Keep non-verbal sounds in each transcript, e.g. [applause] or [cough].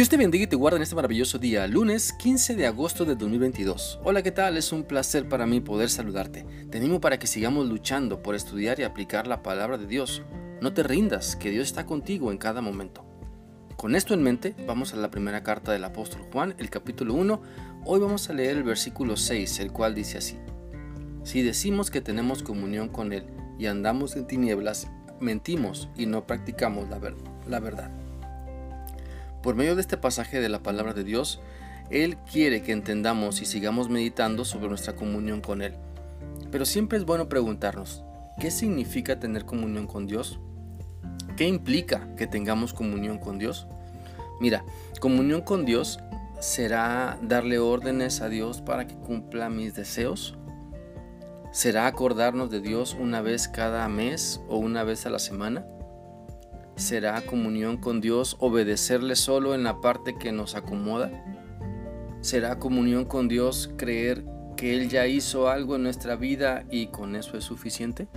Dios te bendiga y te guarde en este maravilloso día, lunes 15 de agosto de 2022. Hola, ¿qué tal? Es un placer para mí poder saludarte. Te animo para que sigamos luchando por estudiar y aplicar la palabra de Dios. No te rindas, que Dios está contigo en cada momento. Con esto en mente, vamos a la primera carta del apóstol Juan, el capítulo 1. Hoy vamos a leer el versículo 6, el cual dice así. Si decimos que tenemos comunión con Él y andamos en tinieblas, mentimos y no practicamos la, la verdad. Por medio de este pasaje de la palabra de Dios, Él quiere que entendamos y sigamos meditando sobre nuestra comunión con Él. Pero siempre es bueno preguntarnos, ¿qué significa tener comunión con Dios? ¿Qué implica que tengamos comunión con Dios? Mira, comunión con Dios será darle órdenes a Dios para que cumpla mis deseos. ¿Será acordarnos de Dios una vez cada mes o una vez a la semana? ¿Será comunión con Dios obedecerle solo en la parte que nos acomoda? ¿Será comunión con Dios creer que Él ya hizo algo en nuestra vida y con eso es suficiente?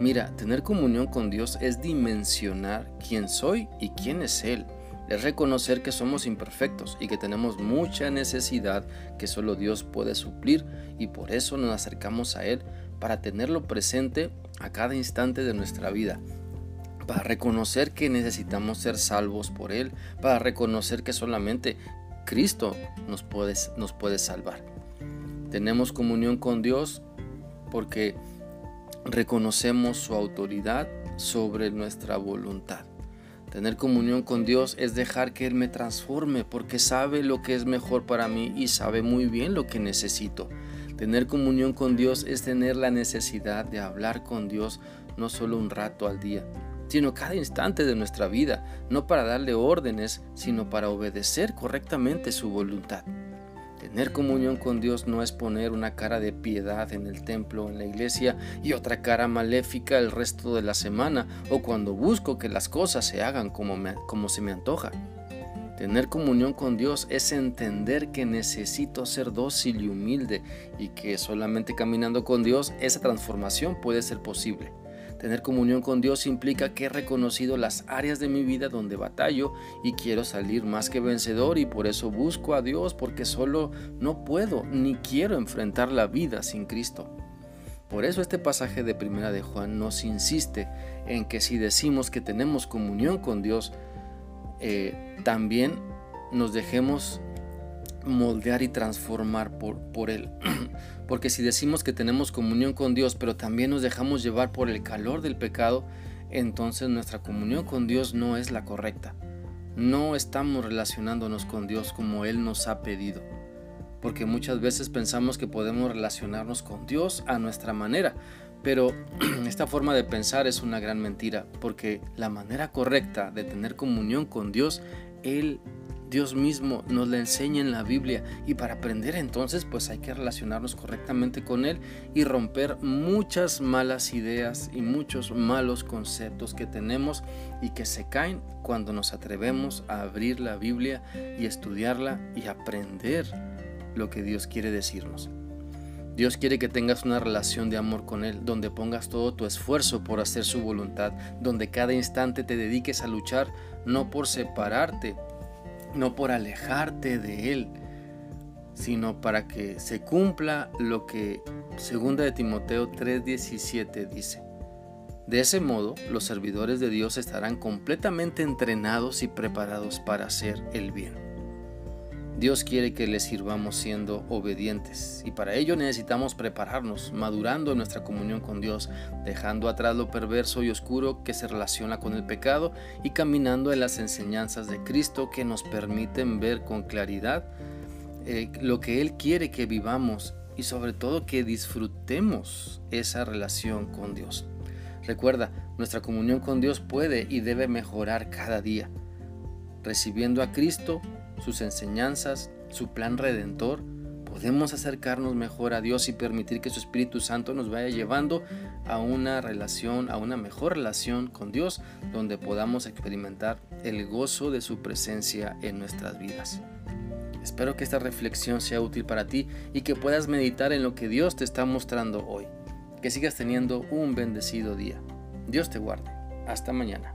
Mira, tener comunión con Dios es dimensionar quién soy y quién es Él. Es reconocer que somos imperfectos y que tenemos mucha necesidad que solo Dios puede suplir y por eso nos acercamos a Él para tenerlo presente a cada instante de nuestra vida para reconocer que necesitamos ser salvos por Él, para reconocer que solamente Cristo nos puede, nos puede salvar. Tenemos comunión con Dios porque reconocemos su autoridad sobre nuestra voluntad. Tener comunión con Dios es dejar que Él me transforme porque sabe lo que es mejor para mí y sabe muy bien lo que necesito. Tener comunión con Dios es tener la necesidad de hablar con Dios no solo un rato al día, sino cada instante de nuestra vida, no para darle órdenes, sino para obedecer correctamente su voluntad. Tener comunión con Dios no es poner una cara de piedad en el templo o en la iglesia y otra cara maléfica el resto de la semana o cuando busco que las cosas se hagan como, como se me antoja. Tener comunión con Dios es entender que necesito ser dócil y humilde y que solamente caminando con Dios esa transformación puede ser posible. Tener comunión con Dios implica que he reconocido las áreas de mi vida donde batallo y quiero salir más que vencedor y por eso busco a Dios porque solo no puedo ni quiero enfrentar la vida sin Cristo. Por eso este pasaje de Primera de Juan nos insiste en que si decimos que tenemos comunión con Dios, eh, también nos dejemos moldear y transformar por, por Él. [clears throat] Porque si decimos que tenemos comunión con Dios, pero también nos dejamos llevar por el calor del pecado, entonces nuestra comunión con Dios no es la correcta. No estamos relacionándonos con Dios como Él nos ha pedido. Porque muchas veces pensamos que podemos relacionarnos con Dios a nuestra manera, pero [clears throat] esta forma de pensar es una gran mentira, porque la manera correcta de tener comunión con Dios, Él Dios mismo nos la enseña en la Biblia y para aprender entonces pues hay que relacionarnos correctamente con Él y romper muchas malas ideas y muchos malos conceptos que tenemos y que se caen cuando nos atrevemos a abrir la Biblia y estudiarla y aprender lo que Dios quiere decirnos. Dios quiere que tengas una relación de amor con Él, donde pongas todo tu esfuerzo por hacer su voluntad, donde cada instante te dediques a luchar no por separarte no por alejarte de Él, sino para que se cumpla lo que 2 de Timoteo 3:17 dice. De ese modo, los servidores de Dios estarán completamente entrenados y preparados para hacer el bien. Dios quiere que le sirvamos siendo obedientes y para ello necesitamos prepararnos, madurando en nuestra comunión con Dios, dejando atrás lo perverso y oscuro que se relaciona con el pecado y caminando en las enseñanzas de Cristo que nos permiten ver con claridad eh, lo que Él quiere que vivamos y sobre todo que disfrutemos esa relación con Dios. Recuerda, nuestra comunión con Dios puede y debe mejorar cada día. Recibiendo a Cristo, sus enseñanzas, su plan redentor, podemos acercarnos mejor a Dios y permitir que su Espíritu Santo nos vaya llevando a una relación, a una mejor relación con Dios, donde podamos experimentar el gozo de su presencia en nuestras vidas. Espero que esta reflexión sea útil para ti y que puedas meditar en lo que Dios te está mostrando hoy. Que sigas teniendo un bendecido día. Dios te guarde. Hasta mañana.